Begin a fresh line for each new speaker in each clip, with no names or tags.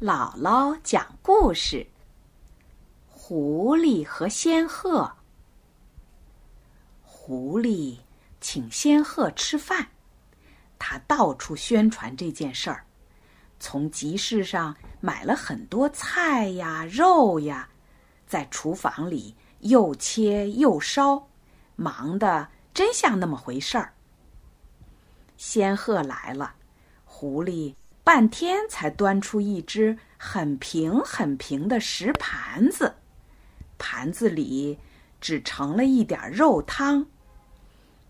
姥姥讲故事：狐狸和仙鹤。狐狸请仙鹤吃饭，他到处宣传这件事儿，从集市上买了很多菜呀、肉呀，在厨房里又切又烧，忙得真像那么回事儿。仙鹤来了，狐狸。半天才端出一只很平很平的石盘子，盘子里只盛了一点肉汤。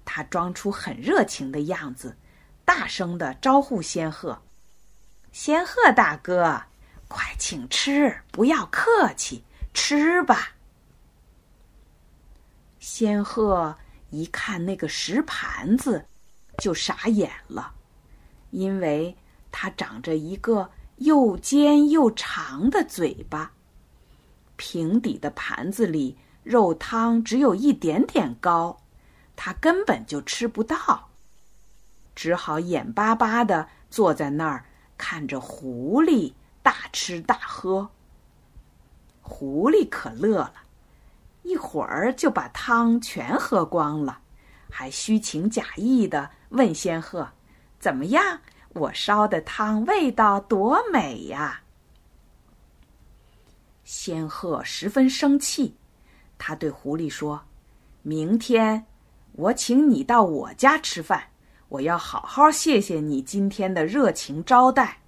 他装出很热情的样子，大声的招呼仙鹤：“仙鹤大哥，快请吃，不要客气，吃吧。”仙鹤一看那个石盘子，就傻眼了，因为。它长着一个又尖又长的嘴巴，平底的盘子里肉汤只有一点点高，它根本就吃不到，只好眼巴巴的坐在那儿看着狐狸大吃大喝。狐狸可乐了，一会儿就把汤全喝光了，还虚情假意的问仙鹤：“怎么样？”我烧的汤味道多美呀！仙鹤十分生气，他对狐狸说：“明天我请你到我家吃饭，我要好好谢谢你今天的热情招待。”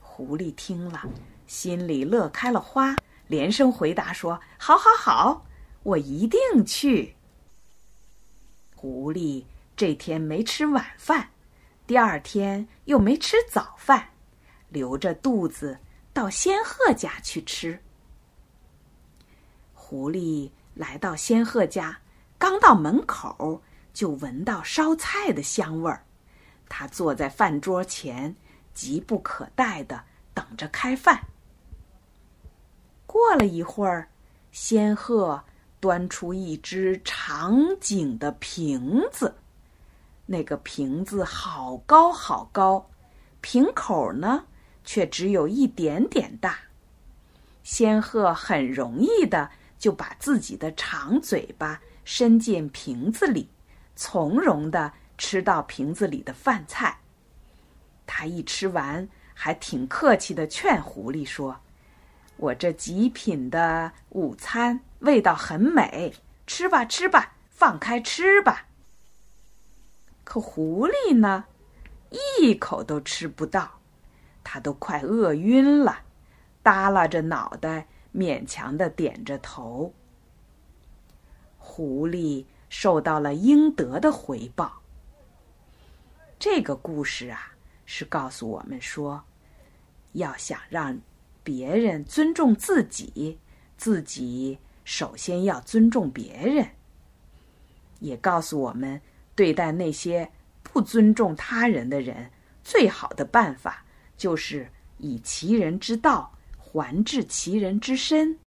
狐狸听了，心里乐开了花，连声回答说：“好，好，好，我一定去。”狐狸这天没吃晚饭。第二天又没吃早饭，留着肚子到仙鹤家去吃。狐狸来到仙鹤家，刚到门口就闻到烧菜的香味儿。他坐在饭桌前，急不可待的等着开饭。过了一会儿，仙鹤端出一只长颈的瓶子。那个瓶子好高好高，瓶口呢却只有一点点大。仙鹤很容易的就把自己的长嘴巴伸进瓶子里，从容的吃到瓶子里的饭菜。他一吃完，还挺客气的劝狐狸说：“我这极品的午餐味道很美，吃吧吃吧，放开吃吧。”可狐狸呢，一口都吃不到，它都快饿晕了，耷拉着脑袋，勉强的点着头。狐狸受到了应得的回报。这个故事啊，是告诉我们说，要想让别人尊重自己，自己首先要尊重别人。也告诉我们。对待那些不尊重他人的人，最好的办法就是以其人之道还治其人之身。